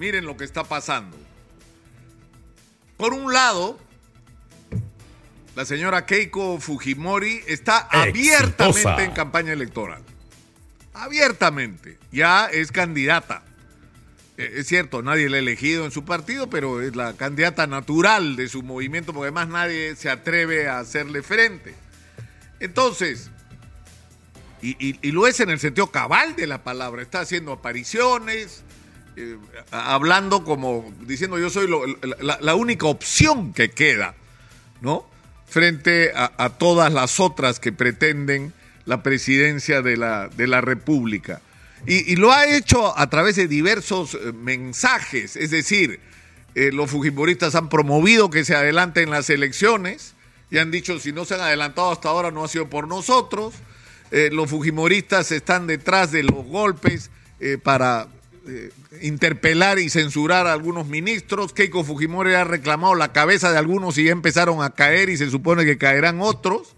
miren lo que está pasando. Por un lado, la señora Keiko Fujimori está abiertamente en campaña electoral. Abiertamente. Ya es candidata. Eh, es cierto, nadie la ha elegido en su partido, pero es la candidata natural de su movimiento, porque además nadie se atreve a hacerle frente. Entonces, y, lo es en el sentido cabal de la palabra, está haciendo apariciones, eh, hablando como diciendo yo soy la, única opción que queda, ¿no? Frente a, todas las otras que pretenden la presidencia de la, de la República. Y, lo ha hecho a través de diversos eh, mensajes, es decir, eh, los fujimoristas han promovido que se adelanten las elecciones y han dicho si no se han adelantado hasta ahora no ha sido por nosotros. Los fujimoristas están detrás de los golpes para interpelar y censurar a algunos ministros. Keiko Fujimori ha reclamado la cabeza de algunos y ya empezaron a caer y se supone que caerán otros.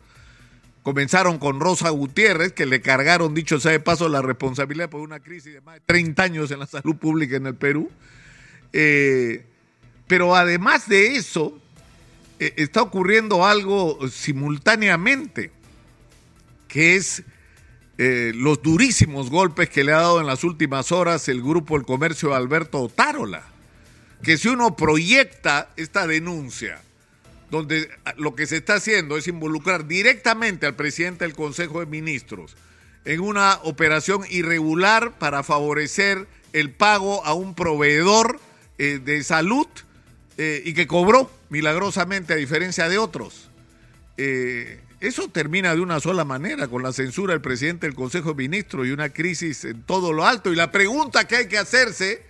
Comenzaron con Rosa Gutiérrez, que le cargaron, dicho sea de paso, la responsabilidad por una crisis de más de 30 años en la salud pública en el Perú. Eh, pero además de eso, eh, está ocurriendo algo simultáneamente, que es eh, los durísimos golpes que le ha dado en las últimas horas el grupo El Comercio de Alberto Otárola. Que si uno proyecta esta denuncia donde lo que se está haciendo es involucrar directamente al presidente del Consejo de Ministros en una operación irregular para favorecer el pago a un proveedor eh, de salud eh, y que cobró milagrosamente a diferencia de otros. Eso termina de una sola manera, con la censura del presidente del Consejo de Ministros y una crisis en todo lo alto. Y la pregunta que hay que hacerse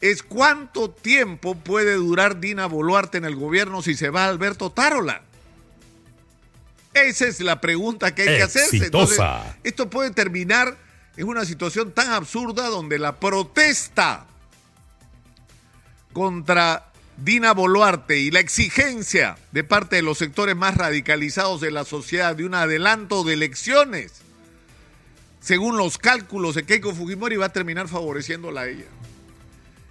es cuánto tiempo puede durar Dina Boluarte en el gobierno si se va Alberto Tarola. Esa es la pregunta que hay que hacerse. esto puede terminar en una situación tan absurda donde la protesta contra Dina Boluarte y la exigencia de parte de los sectores más radicalizados de la sociedad de un adelanto de elecciones, según los cálculos de Keiko Fujimori, va a terminar favoreciéndola a ella.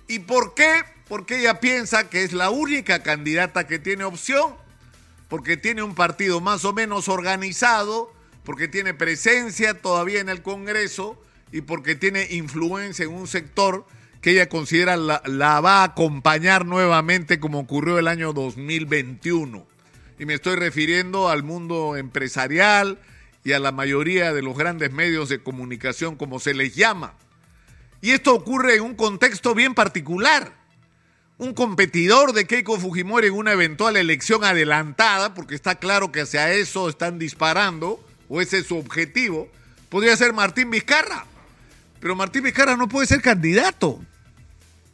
¿Y por qué? Porque ella piensa que es la única candidata que tiene opción, porque tiene un partido más o menos organizado, porque tiene presencia todavía en el Congreso y porque tiene influencia en un sector que ella considera la, va a acompañar nuevamente como ocurrió el año 2021. Y me estoy refiriendo al mundo empresarial y a la mayoría de los grandes medios de comunicación, como se les llama. Y esto ocurre en un contexto bien particular. Un competidor de Keiko Fujimori en una eventual elección adelantada, porque está claro que hacia eso están disparando, o ese es su objetivo, podría ser Martín Vizcarra. Pero Martín Vizcarra no puede ser candidato.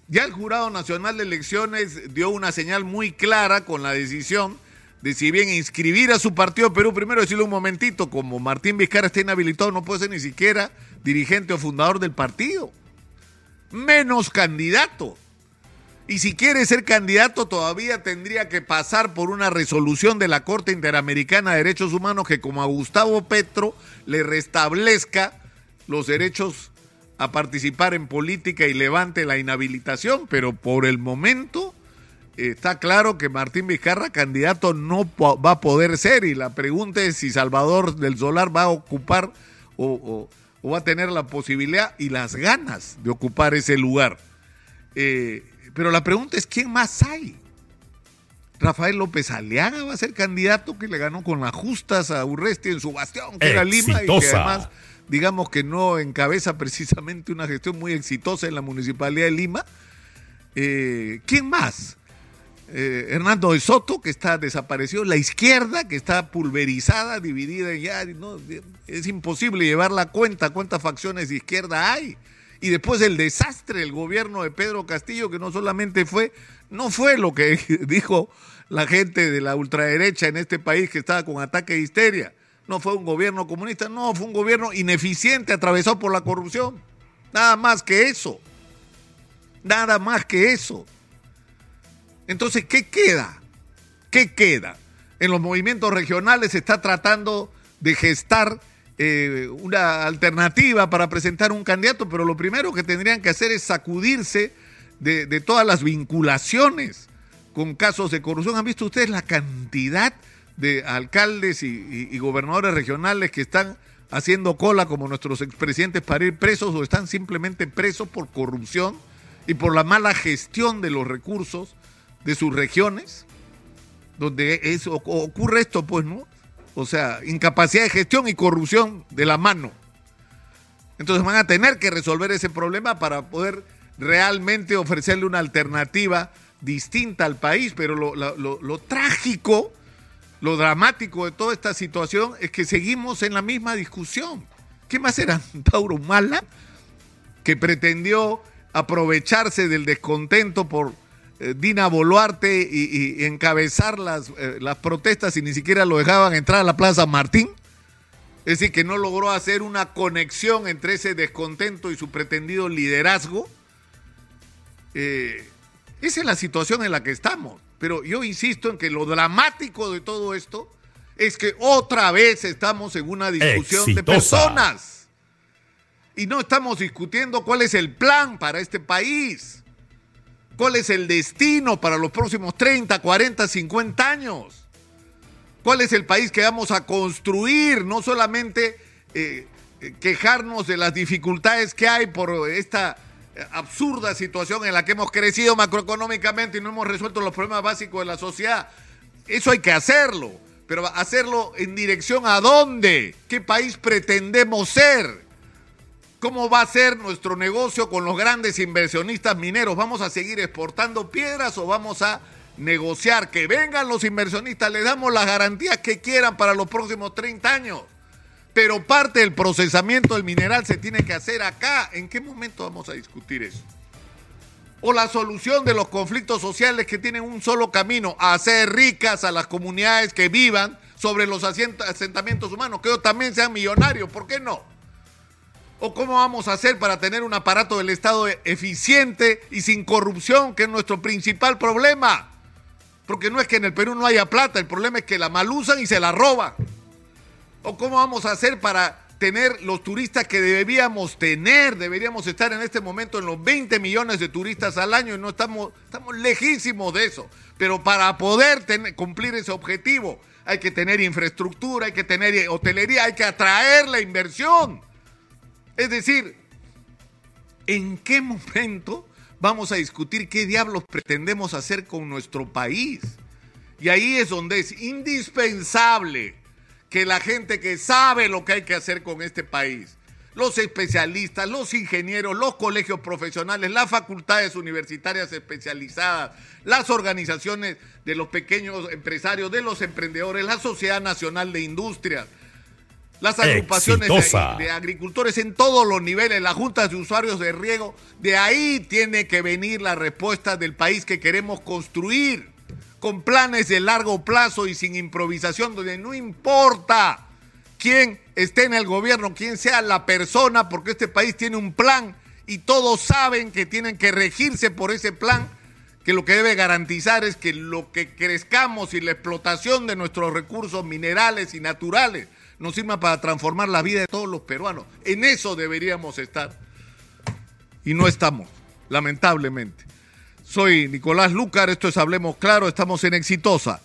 Ya el Jurado Nacional de Elecciones dio una señal muy clara con la decisión de si bien inscribir a su partido Perú, primero decirle un momentito, como Martín Vizcarra está inhabilitado, no puede ser ni siquiera dirigente o fundador del partido menos candidato. Y si quiere ser candidato todavía tendría que pasar por una resolución de la Corte Interamericana de Derechos Humanos que como a Gustavo Petro le restablezca los derechos a participar en política y levante la inhabilitación, pero por el momento está claro que Martín Vizcarra candidato no va a poder ser y la pregunta es si Salvador del Solar va a ocupar o o va a tener la posibilidad y las ganas de ocupar ese lugar. Eh, pero la pregunta es, ¿quién más hay? Rafael López Aliaga va a ser candidato que le ganó con las justas a Urresti en su bastión, que era Lima, y que además, digamos que no encabeza precisamente una gestión muy exitosa en la municipalidad de Lima. Eh, ¿Quién más? Eh, Hernando de Soto, que está desaparecido, la izquierda, que está pulverizada, dividida ya, es imposible llevar la cuenta cuántas facciones de izquierda hay. Y después el desastre del gobierno de Pedro Castillo, que no solamente fue, no fue lo que dijo la gente de la ultraderecha en este país que estaba con ataque de histeria. No fue un gobierno comunista, no, fue un gobierno ineficiente, atravesado por la corrupción. Nada más que eso. Nada más que eso. Entonces, ¿qué queda? ¿Qué queda? En los movimientos regionales se está tratando de gestar eh, una alternativa para presentar un candidato, pero lo primero que tendrían que hacer es sacudirse de, todas las vinculaciones con casos de corrupción. ¿Han visto ustedes la cantidad de alcaldes y, gobernadores regionales que están haciendo cola como nuestros expresidentes para ir presos o están simplemente presos por corrupción y por la mala gestión de los recursos de sus regiones? Donde eso, ocurre esto, pues, ¿no? O sea, incapacidad de gestión y corrupción de la mano. Entonces van a tener que resolver ese problema para poder realmente ofrecerle una alternativa distinta al país. Pero lo, trágico, lo dramático de toda esta situación es que seguimos en la misma discusión. ¿Qué más era Tauro Mala? Que pretendió aprovecharse del descontento por Dina Boluarte y, encabezar las, eh, las protestas y ni siquiera lo dejaban entrar a la Plaza Martín. Es decir, que no logró hacer una conexión entre ese descontento y su pretendido liderazgo. Eh, esa es la situación en la que estamos. Pero yo insisto en que lo dramático de todo esto es que otra vez estamos en una discusión de personas. Y no estamos discutiendo cuál es el plan para este país. ¿Cuál es el destino para los próximos 30, 40, 50 años? cuál es el país que vamos a construir, no solamente eh, eh, quejarnos de las dificultades que hay por esta absurda situación en la que hemos crecido macroeconómicamente y no hemos resuelto los problemas básicos de la sociedad. Eso hay que hacerlo, pero hacerlo en dirección a dónde, qué país pretendemos ser, cómo va a ser nuestro negocio con los grandes inversionistas mineros, vamos a seguir exportando piedras o vamos a negociar, que vengan los inversionistas, les damos las garantías que quieran para los próximos 30 años. Pero parte del procesamiento del mineral se tiene que hacer acá. ¿En qué momento vamos a discutir eso? O la solución de los conflictos sociales que tienen un solo camino, hacer ricas a las comunidades que vivan sobre los asentamientos humanos, que ellos también sean millonarios, ¿por qué no? ¿O cómo vamos a hacer para tener un aparato del Estado eficiente y sin corrupción, que es nuestro principal problema? Porque no es que en el Perú no haya plata, el problema es que la mal usan y se la roban. ¿O cómo vamos a hacer para tener los turistas que deberíamos tener? Deberíamos estar en este momento en los 20 millones de turistas al año y no estamos, estamos lejísimos de eso. Pero para poder cumplir ese objetivo hay que tener infraestructura, hay que tener hotelería, hay que atraer la inversión. Es decir, ¿en qué momento vamos a discutir qué diablos pretendemos hacer con nuestro país. Y ahí es donde es indispensable que la gente que sabe lo que hay que hacer con este país, los especialistas, los ingenieros, los colegios profesionales, las facultades universitarias especializadas, las organizaciones de los pequeños empresarios, de los emprendedores, la Sociedad Nacional de Industrias, las agrupaciones de, agricultores en todos los niveles, las juntas de usuarios de riego, de ahí tiene que venir la respuesta del país que queremos construir, con planes de largo plazo y sin improvisación, donde no importa quién esté en el gobierno, quién sea la persona, porque este país tiene un plan y todos saben que tienen que regirse por ese plan, que lo que debe garantizar es que lo que crezcamos y la explotación de nuestros recursos minerales y naturales nos sirva para transformar la vida de todos los peruanos. En eso deberíamos estar. Y no estamos, lamentablemente. Soy Nicolás Lucar, esto es Hablemos Claro, estamos en Exitosa